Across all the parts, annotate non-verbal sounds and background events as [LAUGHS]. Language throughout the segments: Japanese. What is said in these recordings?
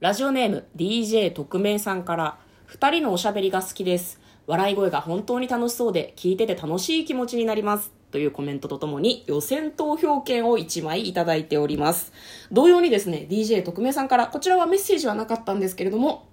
ラジオネーム DJ 特命さんから二人のおしゃべりが好きです。笑い声が本当に楽しそうで聞いてて楽しい気持ちになります。というコメントとともに予選投票券を1枚いただいております。同様にですね DJ 特命さんからこちらはメッセージはなかったんですけれども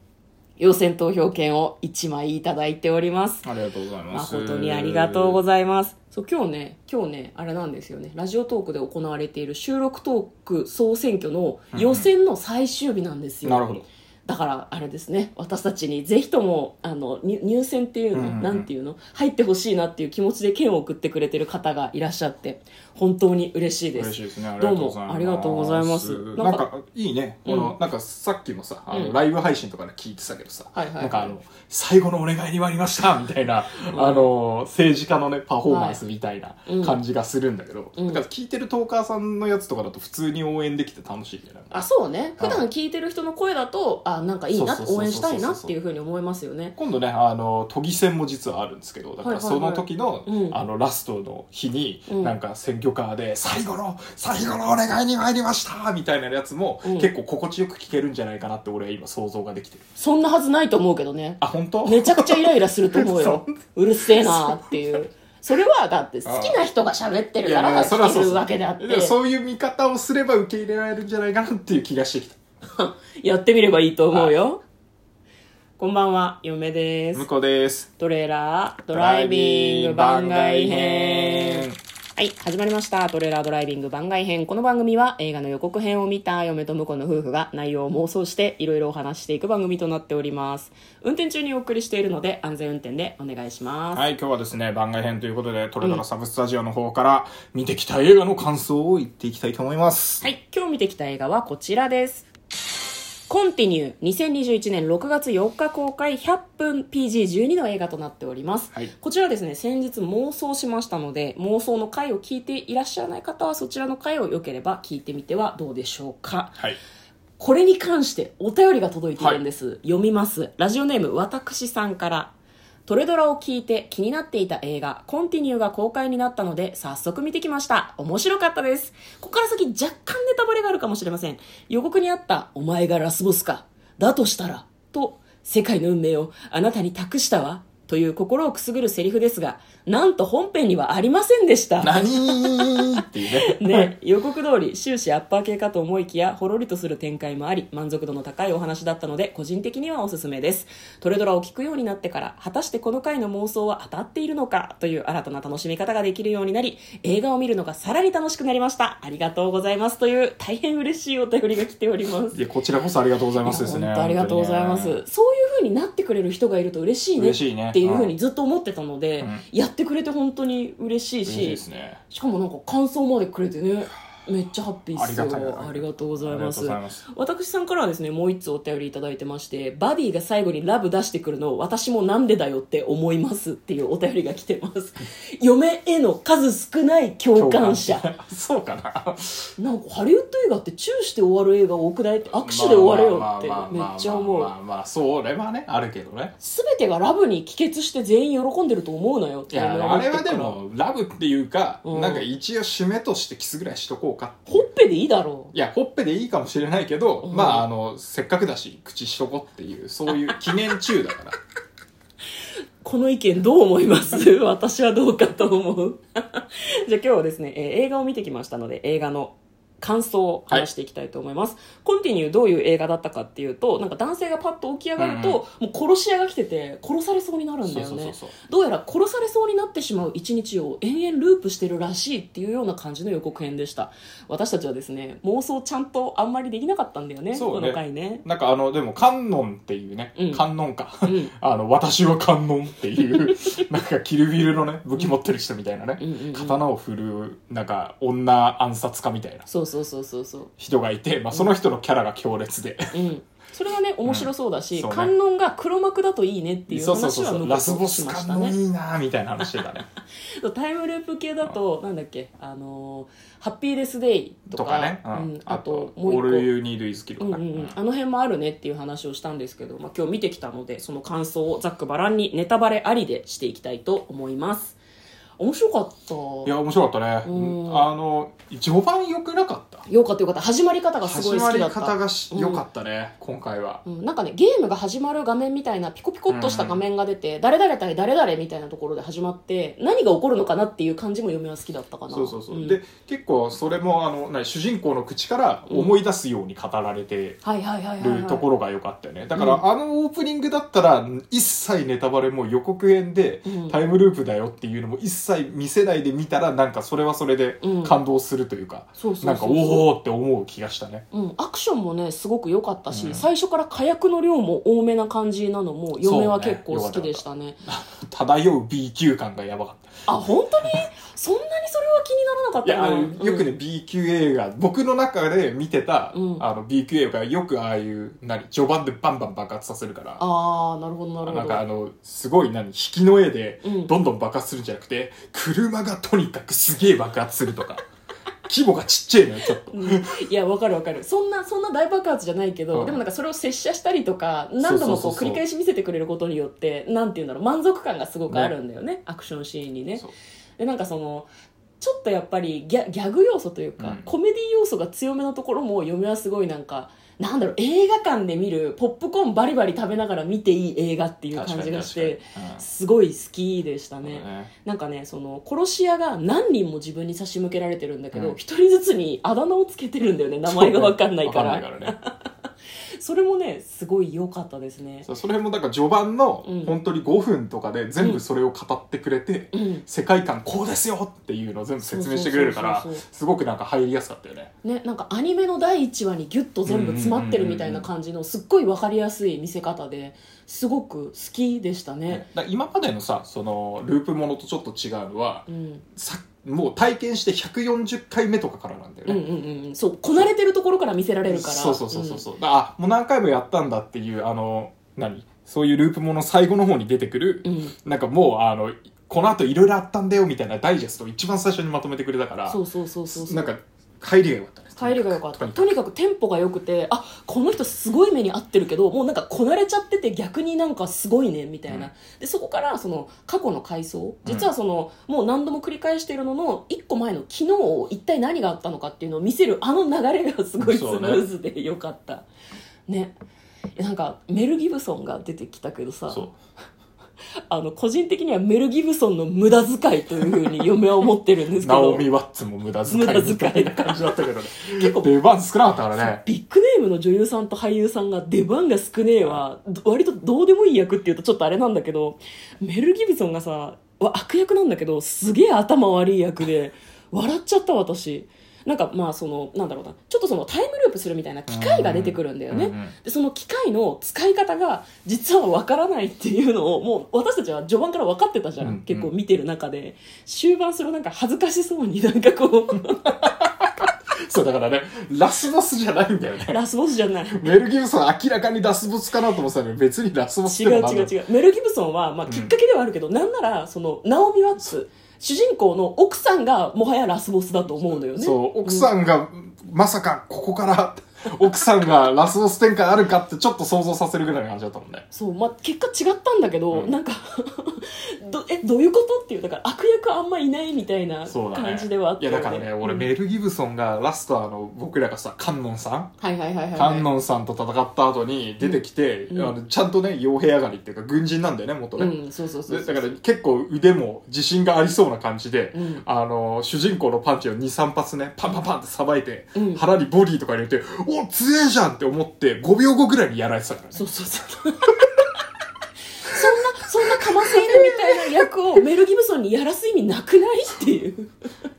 予選投票券を1枚いただいております。ありがとうございます。誠にありがとうございます。そう今日ね今日ねあれなんですよね。ラジオトークで行われている収録トーク総選挙の予選の最終日なんですよ、なるほど。だからあれですね私たちにぜひともあの入入選っていうの、うん。うんうんなんていうの入ってほしいなっていう気持ちで券を送ってくれてる方がいらっしゃって本当に嬉しいです。嬉しいですね。どう。もありがとうございます。ななんんかか、いいね。この、なんかさっきもさ、あの、うん。ライブ配信とかで聞いてたけどさ、はいはいはい。なんかあの、最後のお願いに参りましたみたいな、あの、政治家のね、パフォーマンスみたいなうん。感じがするんだけど、うん。だから聞いてるトーカーさんのやつとかだと普通に応援できて楽しいね。なんかあそうね。はい普段聞いてる人の声だとあなんかいいな応援したいなっていうふうに思いますよね。今度ね、あの、都議選も実はあるんですけど、だからその時の、うん。あの、ラストの日に、うん。なんか選挙カーで、最後の、最後のお願いに参りましたみたいなやつも、うん。結構心地よく聞けるんじゃないかなって俺は今想像ができてる。そんなはずないと思うけどね。あ、本当？めちゃくちゃイライラすると思うよ。[LAUGHS] そう。るせえなっていう。それはだって好きな人が喋ってるから聞けるわけであって。そういう見方をすれば受け入れられるんじゃないかなっていう気がしてきた。[LAUGHS] やってみればいいと思うよ。こんばんは、嫁です向。こうです。トレーラードライビング番外編。はい、始まりました。トレーラードライビング番外編。この番組は映画の予告編を見た嫁と婿の夫婦が内容を妄想していろいろお話していく番組となっております。運転中にお送りしているので安全運転でお願いします。はい、今日はですね、番外編ということで、トレドラサブスタジオの方から見てきた映画の感想を言っていきたいと思います。はい、今日見てきた映画はこちらです。コンティニュー2021年6月4日公開100分 PG12 の映画となっております、はい。こちらですね先日妄想しましたので妄想の回を聞いていらっしゃらない方はそちらの回をよければ聞いてみてはどうでしょうか。はい。これに関してお便りが届いているんです、読みます。ラジオネーム私さんからトレドラを聞いて気になっていた映画コンティニューが公開になったので早速見てきました。面白かったです。ここから先若干ネタバレがあるかもしれません。予告にあったお前がラスボスか。だとしたらと世界の運命をあなたに託したわ。という心をくすぐるセリフですがなんと本編にはありませんでした。何っていうね。ね、予告通り終始アッパー系かと思いきやほろりとする展開もあり満足度の高いお話だったので個人的にはおすすめです。トレドラを聞くようになってから果たしてこの回の妄想は当たっているのかという新たな楽しみ方ができるようになり映画を見るのがさらに楽しくなりました。ありがとうございますという大変嬉しいお便りが来ております。いや、こちらこそありがとうございますですね。本当ありがとうございます、そういう風になってくれる人がいると嬉しいねっていう風にずっと思ってたので、うん。やってくれて本当に嬉しいし。しかもなんか感想までくれてねめっちゃハッピーっすよ。ありがとうございます。私さんからはですねもう一つお便りいただいてましてバディが最後にラブ出してくるのを私もなんでだよって思いますっていうお便りが来てます。[LAUGHS] 嫁への数少ない共感者。[LAUGHS] そうかな。[LAUGHS] なんかハリウッド映画ってチューして終わる映画多くないって握手で終われよってめっちゃ思う。まあまあまあ、それはね、あるけどね。全てがラブに帰結して全員喜んでると思うなよっていや、思あれはでも、ラブっていうか、うんなんか一応締めとしてキスぐらいしとこうか。ほっぺでいいだろう。いや、ほっぺでいいかもしれないけど、うん。まあ、あの、せっかくだし、口しとこっていう、そういう記念中だから。[LAUGHS] この意見どう思います？[LAUGHS] 私はどうかと思う。[LAUGHS] じゃあ今日はですね、えー映画を見てきましたので映画の感想を話していきたいと思います、コンティニューどういう映画だったかっていうとなんか男性がパッと起き上がると、もう殺し屋が来てて殺されそうになるんだよね。どうやら殺されそうになってしまう一日を延々ループしてるらしいっていうような感じの予告編でした。私たちはですね妄想ちゃんとあんまりできなかったんだよね。ね。この回ね。なんかあの、でも、観音っていうね、うん。観音か。ん。[LAUGHS] あの、私は観音っていう、[LAUGHS] なんか、キルビルのね、武器持ってる人みたいなね、うんうんうん刀を振る、なんか、女暗殺家みたいな。そうそうそうそうそう。人がいて、まあ、その人のキャラが強烈で。うん、それがね面白そうだし、うんそうね。観音が黒幕だといいねっていうそうそうそうそう。話はラスボスとしましたね。観音いいなーみたいな話してたね。タイムループ系だとなんだっけ？あのーハッピーデスデイとかとかね。うん。あともオールユーニードイズキルか。な。うんうんうん、あの辺もあるねっていう話をしたんですけど、まあ、今日見てきたのでその感想をざっくばらんにネタバレありでしていきたいと思います面白かった。いや面白かったね。うん。あの序盤良くなかった？よかったよかった。始まり方がすご始まりい好きだった。方がしうん良かったね今回は。うん、なんかねゲームが始まる画面みたいなピコピコっとした画面が出て、誰々対誰々みたいなところで始まって何が起こるのかなっていう感じも嫁は好きだったかな。そうそうそう、ん。で結構それもあの何主人公の口から思い出すように語られてるところが良かったよね。だから、うんあのオープニングだったら一切ネタバレも予告編でうん。タイムループだよっていうのも一切見せないで見たらなんかそれはそれでうん。感動するというか、そうそうそうなんかおおって思う気がしたね。うん、アクションもねすごく良かったし、うん。最初から火薬の量も多めな感じなのも嫁は結構好きでしたね。漂 [LAUGHS] う B 級感がやばかった。あ本当に？[LAUGHS] そんなにそれは気にならなかっいやあたよくね、B 級映画僕の中で見てた、うん。あの B 級映画がよくああいう何序盤でバンバン爆発させるからああなるほどなるほど。なんかあのすごい何引きの絵でうん。どんどん爆発するんじゃなくて、車がとにかくすげえ爆発するとか。[LAUGHS] 規模がちっちゃいのよちょっと、うん。いやわかるわかる。そんなそんな大爆発じゃないけど、うん。でもなんかそれを拙者したりとか何度もこそう繰り返し見せてくれることによってなんていうんだろう。満足感がすごくあるんだよねアクションシーンにね。でなんかそのちょっとやっぱりギャギャグ要素というか、うん。コメディ要素が強めのところも嫁はすごいなんかなんだろう映画館で見るポップコーンバリバリ食べながら見ていい映画っていう感じがして確かに確かに。すごい好きでしたうんね、ねなんかねその殺し屋が何人も自分に差し向けられてるんだけどうん。一、人ずつにあだ名をつけてるんだよね名前が分かんないから。わかんないからねそれもねすごい良かったですね。そうその辺もだから序盤のうん。本当に5分とかで全部それを語ってくれて、うん。世界観こうですよっていうのを全部説明してくれるからすごくなんか入りやすかったよね。ね、なんかアニメの第1話にギュッと全部詰まってるみたいな感じのすっごい分かりやすい見せ方ですごく好きでしたね。だから今までのさそのループものとちょっと違うのはうん、さもう体験して140回目とかからなんだよね、うんうんうん。そうこなれてるところから見せられるから。そう。そうそうそうそう、だからあもう何回もやったんだっていうあの何？そういうループもの最後の方に出てくる、うん、うんなんかもうあのこの後いろいろあったんだよみたいなダイジェストを一番最初にまとめてくれたから。そうそうそうそうそう。なんか入りが良かったね帰りが良かった。とにかく。テンポが良くてあこの人すごい目に合ってるけどもうなんかこなれちゃってて逆になんかすごいねみたいな、うん。でそこからその過去の回想。実はその、もう何度も繰り返しているのの一個前の昨日一体何があったのかっていうのを見せるあの流れがすごいスムーズで良かった。ね。なんかメル・ギブソンが出てきたけどさ。そう [LAUGHS] あの個人的にはメル・ギブソンの無駄遣いというふうに嫁は思ってるんですけど。ナオミ・ワッツも無駄遣い無駄遣い。いな感じだったけどね。[LAUGHS] 結構出番少なかったからね。ビッグネームの女優さんと俳優さんが出番が少ねえはど割とどうでもいい役っていうとちょっとあれなんだけどメル・ギブソンがさわ悪役なんだけどすげえ頭悪い役で笑っちゃった私なんかまあそのなんだろうな。ちょっとそのタイムループするみたいな機械が出てくるんだよね、うんうんでその機械の使い方が実はわからないっていうのをもう私たちは序盤から分かってたじゃん、うんうん。結構見てる中で。終盤それをなんか恥ずかしそうになんかこう。そうだからねラスボスじゃないんだよね。ラスボスじゃない。メル・ギブソン明らかにラスボスかなと思ってたのに別にラスボス違う違う違う。メル・ギブソンは、まあ、きっかけではあるけど、なんならそのナオミ・ワッツ主人公の奥さんがもはやラスボスだと思うのよね。そう奥さんが、まさかここから奥さんがラスボス展開あるかってちょっと想像させるぐらいの感じだったもんね。そう、まあ、結果違ったんだけど、うん。なんか [LAUGHS] どえどういうことっていうだから悪役あんまいないみたいなそうだね。感じではあったいやだからね、俺うん。メル・ギブソンがラストあの僕らがさ観音さんはいはいはい。はい観音さんと戦った後に出てきて、うん。あのちゃんとね傭兵上がりっていうか軍人なんだよね元ね、うんそうそうそうそう。でだから結構腕も自信がありそうな感じで、うん。あの主人公のパンチを23発ねパンパンパンってさばいて、うん。腹にボディとか入れて「お強えじゃん!」って思って5秒後ぐらいにやられてたからね。そうそうそう。そんなそんなかませ犬みたいな役をメル・ギブソンにやらす意味なくない？っていう。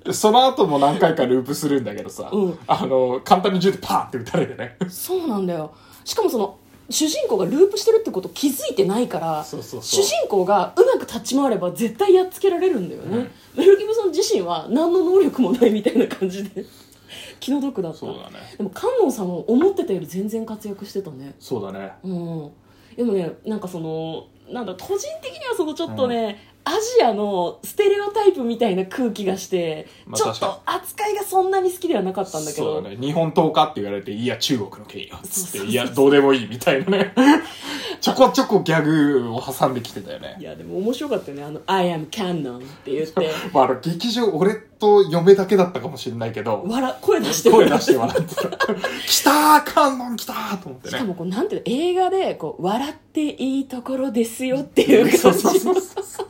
でその後も何回かループするんだけどさ、うん。あの簡単に銃でパーンって撃たれてね。そうなんだよ。しかもその主人公がループしてるってこと気づいてないからそうそうそう。主人公がうまく立ち回れば絶対やっつけられるんだよね、メル・ギブソン自身は何の能力もないみたいな感じで気の毒だった。そうだね。でも観音さんも思ってたより全然活躍してたね。そうだね。うん。でもねなんかそのなんだ個人的にはそのちょっとね、アジアのステレオタイプみたいな空気がして、まあちょっと扱いがそんなに好きではなかったんだけどそうだね。日本刀かって言われて、いや、中国の権威よ。つって、いや、どうでもいいみたいなね。[LAUGHS] ちょこちょこギャグを挟んできてたよねい。やでも面白かったよねあの「I am Canon」って言って [LAUGHS] まあ、あの、劇場、俺と嫁だけだったかもしれないけど、笑声出して声出して笑ってた。来たー観音来たーと思ってね。しかもこうなんていうの映画でこう笑っていいところですよっていう感じそうそうそう。そう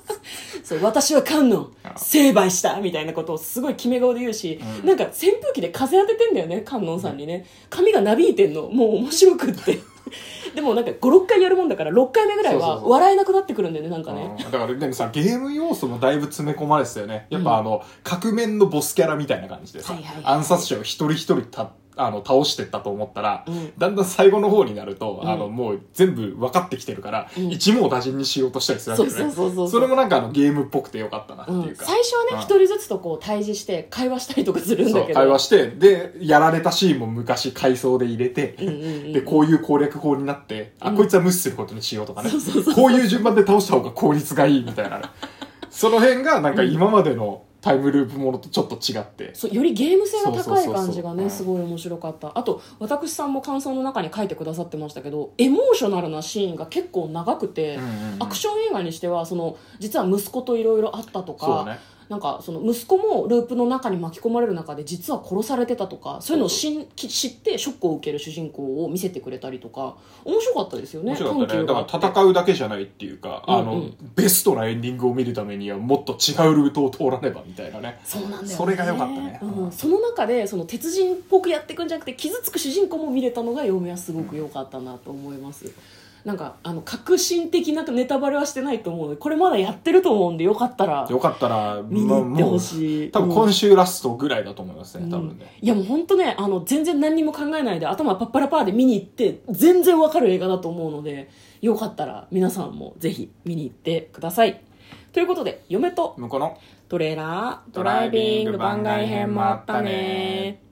私は観音あ。成敗したみたいなことをすごい決め顔で言うし、うん。なんか扇風機で風当ててんだよね観音さんにね。髪がなびいてんのもう面白くって。[LAUGHS] でもなんか56回やるもんだから6回目ぐらいはそうそうそう。笑えなくなってくるんだよねなんかね、うん。だからでもさゲーム要素もだいぶ詰め込まれてたよね。やっぱあの、各面のボスキャラみたいな感じでさ、はいはいはい。暗殺者を一人一人たあの倒してったと思ったら、うん。だんだん最後の方になると、うん。あのもう全部分かってきてるから、うん。一網打尽にしようとしたりするわけよね。そうそうそうそうそれもなんかあのゲームっぽくてよかったなってうんいうか、最初はねうん一、人ずつとこう対峙して会話したりとかするんだけど。会話してでやられたシーンも昔回想で入れて、うんうんうんでこういう攻略法になって、あうん。こいつは無視することにしようとかね。そうそうそうこういう順番で倒した方が効率がいいみたいな。ねその辺がなんか今までのタイムループものとちょっと違って、そうよりゲーム性が高い感じがうんねすごい面白かった。あと私さんも感想の中に書いてくださってましたけどエモーショナルなシーンが結構長くて、うんうんうん。アクション映画にしてはその実は息子といろいろあったとか、なんかその息子もループの中に巻き込まれる中で実は殺されてたとかそういうのをしんき知ってショックを受ける主人公を見せてくれたりとか面白かったですよね面白かったね。だから戦うだけじゃないっていうか、あのうん。うんベストなエンディングを見るためにはもっと違うルートを通らねばみたいなね。そうなんだよね。それが良かったね。うん、その中でその鉄人っぽくやっていくんじゃなくて傷つく主人公も見れたのが嫁はすごく良かったなと思います、なんかあの革新的なネタバレはしてないと思うのでこれまだやってると思うんでよかったらよかったら見に行ってほいしい。多分今週ラストぐらいだと思いますね、うん。多分ね。いやもう本当ねあの全然何にも考えないで頭パッパラパーで見に行って全然わかる映画だと思うのでよかったら皆さんもぜひ見に行ってください。ということで嫁と向こうのトレーラードライビング番外編もあったね